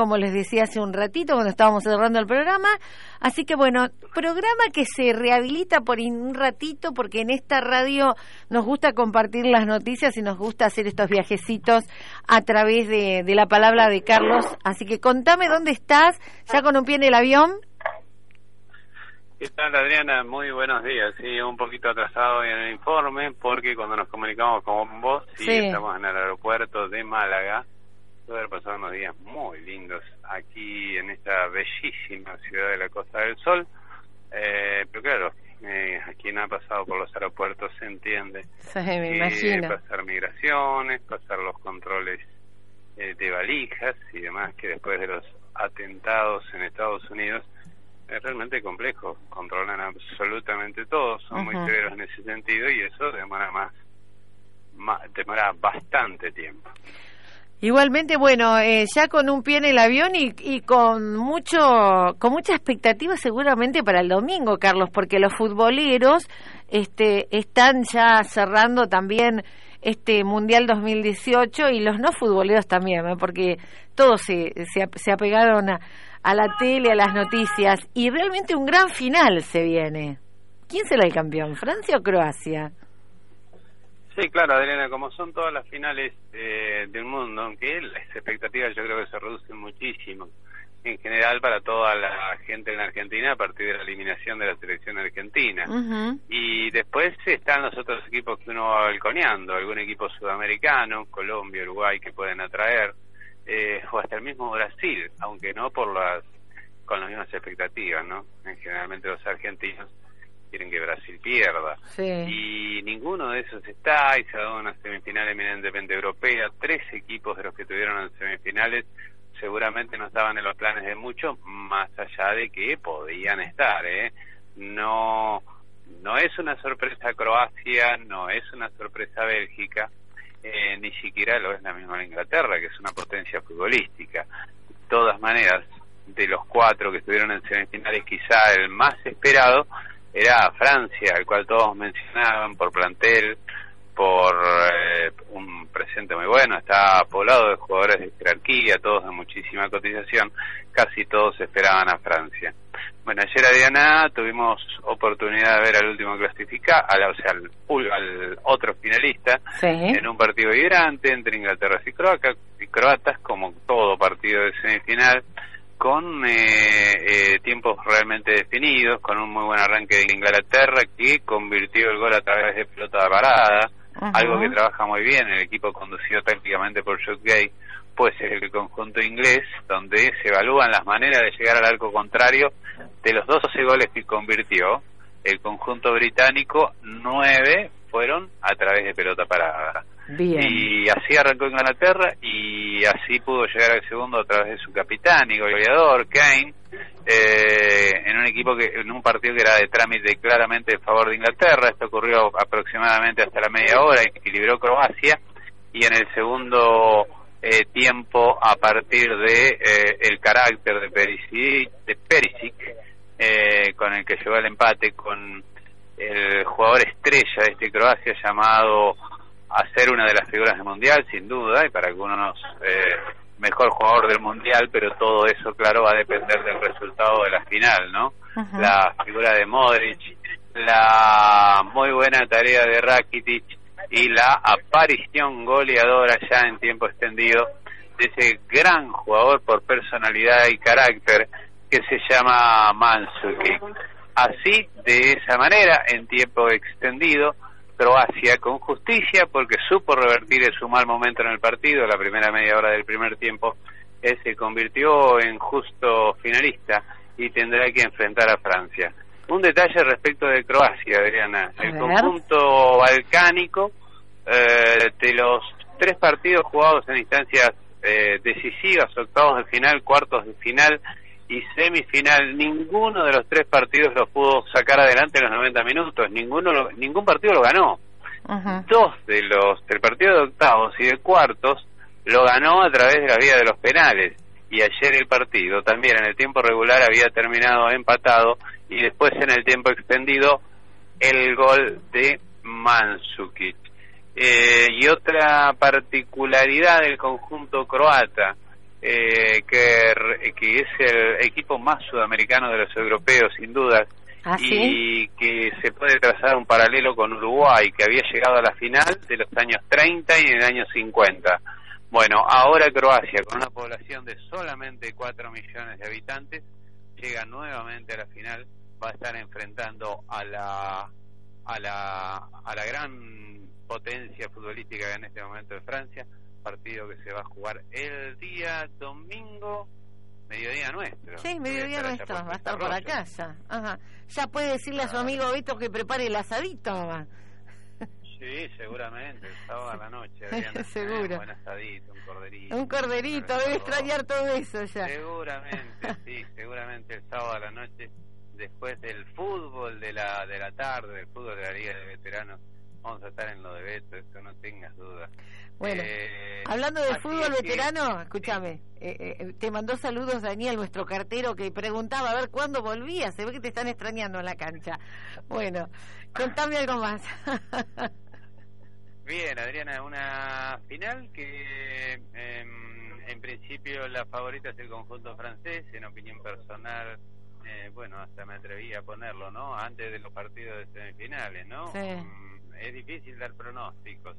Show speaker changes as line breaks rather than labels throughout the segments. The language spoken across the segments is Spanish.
como les decía hace un ratito cuando estábamos cerrando el programa. Así que bueno, programa que se rehabilita por un ratito porque en esta radio nos gusta compartir las noticias y nos gusta hacer estos viajecitos a través de, de la palabra de Carlos. Así que contame dónde estás, ya con un pie en el avión.
¿Qué tal Adriana? Muy buenos días. Sí, un poquito atrasado en el informe porque cuando nos comunicamos con vos, sí,
Sí.
estamos en el aeropuerto de Málaga. Haber pasado unos días muy lindos aquí en esta bellísima ciudad de la Costa del Sol. Eh, pero claro, eh, a quien ha pasado por los aeropuertos se entiende.
Sí, me imagino.
pasar migraciones, pasar los controles eh, de valijas y demás que después de los atentados en Estados Unidos es realmente complejo. Controlan absolutamente todo, son muy severos en ese sentido y eso demora más, ma- demora bastante tiempo.
Igualmente, bueno, eh, ya con un pie en el avión y, y con mucho, con mucha expectativa seguramente para el domingo, Carlos, porque los futboleros, este, están ya cerrando también este mundial 2018 y los no futboleros también, ¿eh? porque todos se, se, se apegaron a, a la tele, a las noticias y realmente un gran final se viene. ¿Quién será el campeón, Francia o Croacia?
Sí, claro, Adriana, como son todas las finales eh, del mundo, aunque las expectativas yo creo que se reducen muchísimo en general para toda la gente en Argentina a partir de la eliminación de la selección argentina. Y después están los otros equipos que uno va balconeando, algún equipo sudamericano, Colombia, Uruguay, que pueden atraer, eh, o hasta el mismo Brasil, aunque no por las con las mismas expectativas, ¿no? En generalmente los argentinos quieren que Brasil pierda.
Sí.
Y ninguno de esos está, y se ha dado una semifinal eminentemente europea. Tres equipos de los que tuvieron en semifinales seguramente no estaban en los planes de muchos, más allá de que podían estar, ¿eh? No, no es una sorpresa Croacia, no es una sorpresa Bélgica, eh, ni siquiera lo es la misma Inglaterra, que es una potencia futbolística. De todas maneras, de los cuatro que estuvieron en semifinales, quizá el más esperado era Francia, el cual todos mencionaban por plantel, por eh, un presente muy bueno, está poblado de jugadores de jerarquía, todos de muchísima cotización, casi todos esperaban a Francia. Bueno, ayer Adriana tuvimos oportunidad de ver al último clasificado, o sea, al, al otro finalista,
Sí.
en un partido vibrante entre Inglaterra y, Croaca- y croatas, como todo partido de semifinal, con eh, eh, tiempos realmente definidos, con un muy buen arranque de Inglaterra que convirtió el gol a través de pelota parada,
Ajá.
algo que trabaja muy bien el equipo conducido tácticamente por Gay, pues es el conjunto inglés, donde se evalúan las maneras de llegar al arco contrario. De los 12 goles que convirtió, el conjunto británico, 9 fueron a través de pelota parada.
Bien.
Y así arrancó Inglaterra y así pudo llegar al segundo a través de su capitán y goleador, Kane, eh, en un equipo que, en un partido que era de trámite claramente en favor de Inglaterra. Esto ocurrió aproximadamente hasta la media hora, equilibró Croacia y en el segundo eh, tiempo, a partir de eh, el carácter de Perisic, de Perisic eh, con el que llegó el empate con el jugador estrella de este Croacia llamado a ser una de las figuras del mundial, sin duda, y para algunos eh, mejor jugador del mundial, pero todo eso, claro, va a depender del resultado de la final, ¿no? La figura de Modric, la muy buena tarea de Rakitic y la aparición goleadora ya en tiempo extendido de ese gran jugador por personalidad y carácter que se llama Mandzukic. Así, de esa manera, en tiempo extendido, Croacia con justicia porque supo revertir su mal momento en el partido, la primera media hora del primer tiempo, él se convirtió en justo finalista y tendrá que enfrentar a Francia. Un detalle respecto de Croacia, Adriana. El conjunto balcánico, eh, de los tres partidos jugados en instancias eh, decisivas, octavos de final, cuartos de final y semifinal, ninguno de los tres partidos los pudo sacar adelante en los 90 minutos, ninguno lo- ningún partido lo ganó. Dos de los del partido de octavos y de cuartos lo ganó a través de la vía de los penales y ayer el partido también en el tiempo regular había terminado empatado y después en el tiempo extendido el gol de Mandzukic. Eh, y otra particularidad del conjunto croata eh, que, que es el equipo más sudamericano de los europeos, sin duda,
¿Ah,
y que se puede trazar un paralelo con Uruguay, que había llegado a la final de los años 30 y en el año 50. Bueno, ahora Croacia, con una población de solamente 4 millones de habitantes, llega nuevamente a la final, va a estar enfrentando a la a la a la gran potencia futbolística en este momento de Francia, partido que se va a jugar el día domingo mediodía nuestro.
Sí, mediodía nuestro, va a estar por acá ya. Ajá. Ya puede decirle a su amigo Beto que prepare el asadito.
Sí, seguramente, el sábado a la noche.
Seguro.
Un buen asadito, un corderito.
Un corderito, debe extrañar todo eso ya.
Seguramente, sí, seguramente el sábado a la noche, después del fútbol de la, de la tarde, del fútbol de la Liga de Veteranos, vamos a estar en lo de Beto, eso no tengas duda.
Bueno, eh, hablando de fútbol veterano, escúchame, eh, eh, te mandó saludos Daniel, nuestro cartero, que preguntaba a ver cuándo volvía, se ve que te están extrañando en la cancha. Bueno, contame algo más.
Bien, Adriana, una final que em, en principio la favorita es el conjunto francés, en opinión personal, bueno, hasta me atreví a ponerlo, ¿no? Antes de los partidos de semifinales, ¿no? Mm, es difícil dar pronósticos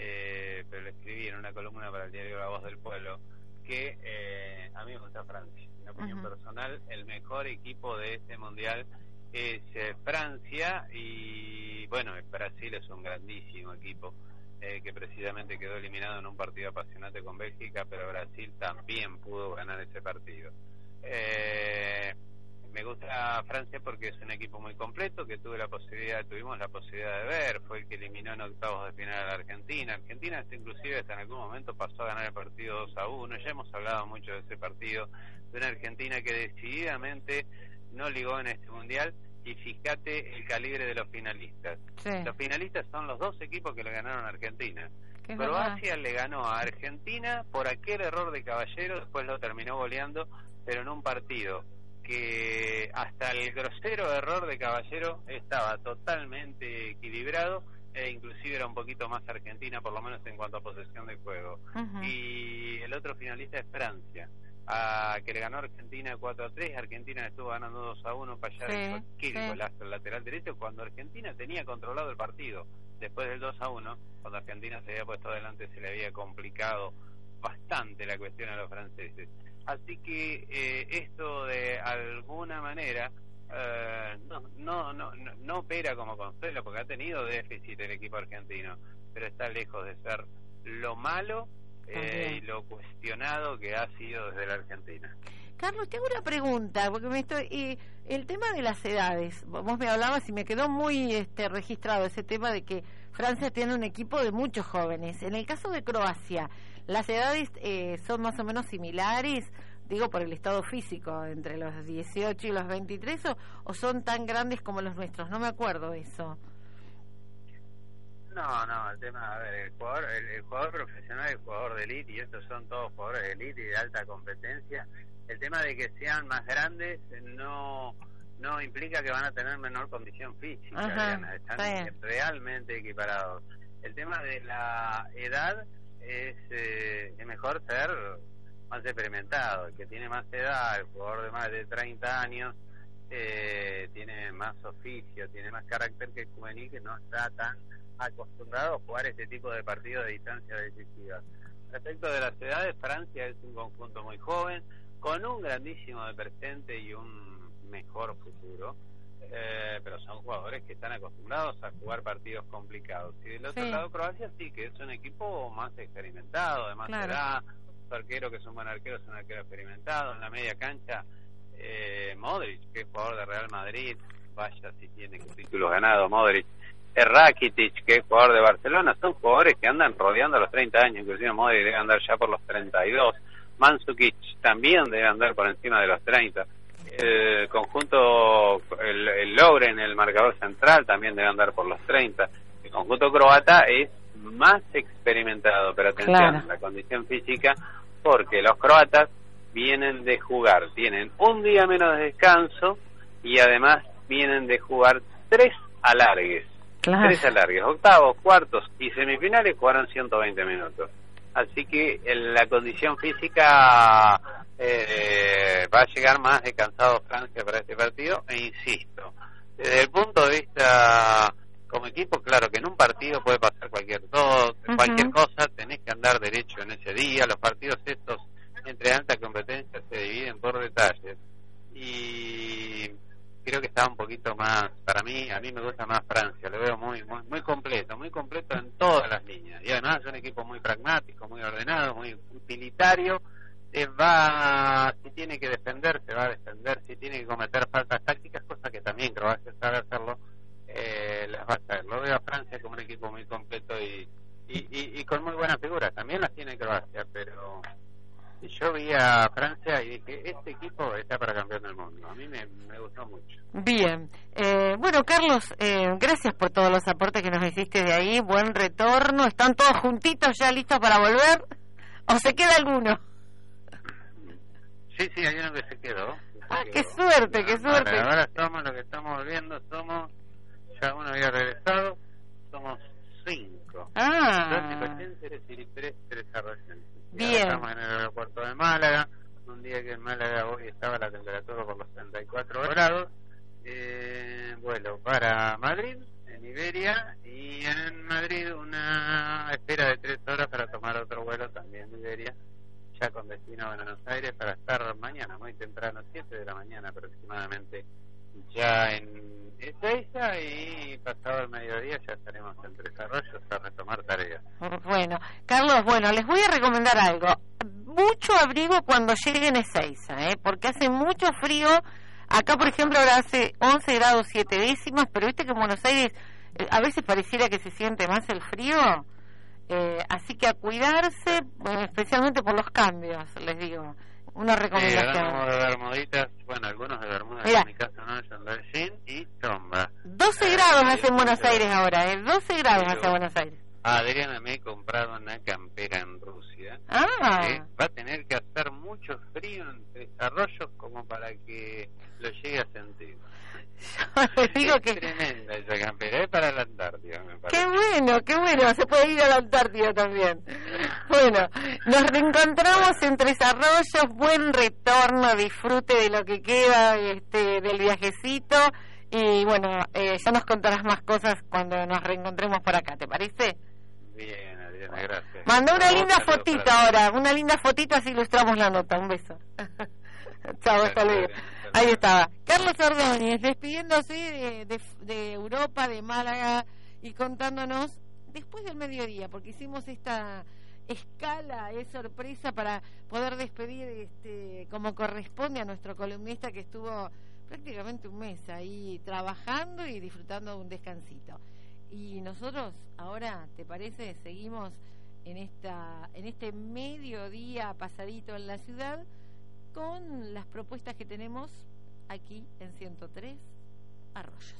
eh, pero lo escribí en una columna para el diario La Voz del Pueblo, que eh, a mí me gusta Francia. En opinión personal, el mejor equipo de este mundial es eh, Francia y bueno, Brasil es un grandísimo equipo eh, que precisamente quedó eliminado en un partido apasionante con Bélgica, pero Brasil también pudo ganar ese partido. Eh, me gusta Francia porque es un equipo muy completo que tuve la posibilidad tuvimos la posibilidad de ver fue el que eliminó en octavos de final a la Argentina. Argentina inclusive hasta en algún momento pasó a ganar el partido 2 a 1 ya hemos hablado mucho de ese partido de una Argentina que decididamente no ligó en este mundial. Y fíjate el calibre de los finalistas. Los finalistas son los dos equipos que le ganaron a Argentina. Croacia le ganó a Argentina por aquel error de Caballero después lo terminó goleando pero en un partido que hasta el grosero error de Caballero estaba totalmente equilibrado e inclusive era un poquito más argentina, por lo menos en cuanto a posesión de juego. Y el otro finalista es Francia, a, que le ganó Argentina 4 a 3, Argentina estuvo ganando 2 a 1 para allá sí, el lateral derecho, cuando Argentina tenía controlado el partido. Después del 2 a 1, cuando Argentina se había puesto adelante, se le había complicado bastante la cuestión a los franceses. Así que eh, esto de alguna manera eh, no, no, no, no opera como consuelo porque ha tenido déficit el equipo argentino, pero está lejos de ser lo malo eh, y lo cuestionado que ha sido desde la Argentina.
Carlos, tengo una pregunta, porque me estoy, el tema de las edades, vos me hablabas y me quedó muy este, registrado ese tema de que Francia tiene un equipo de muchos jóvenes. En el caso de Croacia, ¿Las edades eh, son más o menos similares? Digo, por el estado físico, entre los 18 y los 23, o, son tan grandes como los nuestros? No me acuerdo eso.
No, no, el tema, a ver, el jugador, el, jugador profesional, el jugador de elite, y estos son todos jugadores de elite y de alta competencia, el tema de que sean más grandes no no implica que van a tener menor condición física, están realmente equiparados. El tema de la edad es, eh, es mejor ser más experimentado, el que tiene más edad, el jugador de más de 30 años, eh, tiene más oficio, tiene más carácter que el juvenil que no está tan acostumbrado a jugar este tipo de partidos de distancia decisiva. Respecto de las edades, Francia es un conjunto muy joven, con un grandísimo de presente y un mejor futuro eh, pero son jugadores que están acostumbrados a jugar partidos complicados. Y del otro lado, Croacia sí, que es un equipo más experimentado, de más edad, su arquero que es un buen arquero, es un arquero experimentado, en la media cancha, eh, Modric, que es jugador de Real Madrid, vaya si tiene títulos ganados, Modric. Rakitic, que es jugador de Barcelona, son jugadores que andan rodeando los 30 años, inclusive Modric debe andar ya por los 32, Mansukic también debe andar por encima de los 30 el conjunto, el, el en el marcador central también debe andar por los 30. El conjunto croata es más experimentado, pero atención, la condición física, porque los croatas vienen de jugar, tienen un día menos de descanso y además vienen de jugar tres alargues. Tres alargues, octavos, cuartos y semifinales jugaron 120 minutos. Así que la condición física eh, va a llegar más de cansado Francia para este partido. E insisto, desde el punto de vista como equipo, claro que en un partido puede pasar cualquier, todo, cualquier cosa, tenés que andar derecho en ese día. Los partidos estos entre alta competencia se dividen por detalles. Y creo que está un poquito más, para mí, a mí me gusta más Francia, lo veo muy, muy, muy completo, muy completo en todas las líneas. Y además es un equipo muy pragmático, muy ordenado, muy utilitario. Eh, va, si tiene que defender, se va a defender, si tiene que cometer faltas tácticas, cosa que también Croacia sabe hacerlo, eh, las va a hacer. Lo veo a Francia como un equipo muy completo y, y, y con muy buenas figuras. También las tiene Croacia, pero yo vi a Francia y dije, este equipo está para campeón del mundo. A mí me, gustó mucho.
Bien. Eh, bueno, Carlos, eh, gracias por todos los aportes que nos hiciste de ahí. Buen retorno. ¿Están todos juntitos ya listos para volver? ¿O se queda alguno?
Sí, sí, hay uno que se quedó.
ah, qué suerte, qué suerte.
Ahora, somos lo que estamos volviendo, somos, ya uno había regresado, somos cinco.
Ah.
y tres, tres
Bien.
Estamos en el aeropuerto de Málaga, un día que en Málaga hoy estaba la temperatura por los 34 grados. Eh, vuelo para Madrid, en Iberia, y en Madrid una espera de tres horas para tomar otro vuelo también de Iberia, ya con destino a Buenos Aires, para estar mañana, muy temprano, 7 de la mañana aproximadamente, ya en Ezeiza y pasado el mediodía ya estaremos en desarrollo a retomar tareas.
Bueno, Carlos, bueno, les voy a recomendar algo. Mucho abrigo cuando lleguen a Ezeiza, ¿eh? porque hace mucho frío. Acá, por ejemplo, ahora hace 11 grados 7 décimas, pero viste que en Buenos Aires eh, a veces pareciera que se siente más el frío. Eh, así que a cuidarse, especialmente por los cambios, les digo una recomendación.
de bermuditas, bueno, algunos de bermudas, en mi caso no, son de jean y sombra.
12 grados hace en Buenos Aires ahora, ¿eh? 12 grados hace en Buenos Aires.
Adriana, me he comprado una campera en Rusia.
Ah.
va a tener que hacer mucho frío en desarrollos como para que lo llegue a sentir.
digo
es
que...
tremenda esa campera, es para la Antártida, me parece.
Qué bueno, qué bueno, se puede ir a la Antártida también. Bueno, nos reencontramos en Tres Arroyos, buen retorno, disfrute de lo que queda este, del viajecito y bueno, eh, ya nos contarás más cosas cuando nos reencontremos por acá, ¿te parece?
Bien, Adriana, gracias.
Mandó una linda fotito ahora, una linda fotito así ilustramos la nota, un beso. Chao, hasta luego. Ahí estaba. Carlos Ordóñez despidiéndose de, de, Europa, de Málaga y contándonos después del mediodía, porque hicimos esta escala, es sorpresa para poder despedir este, como corresponde a nuestro columnista que estuvo prácticamente un mes ahí trabajando y disfrutando de un descansito. Y nosotros ahora, ¿te parece? Seguimos en esta en este mediodía pasadito en la ciudad con las propuestas que tenemos aquí en 103 Arroyos.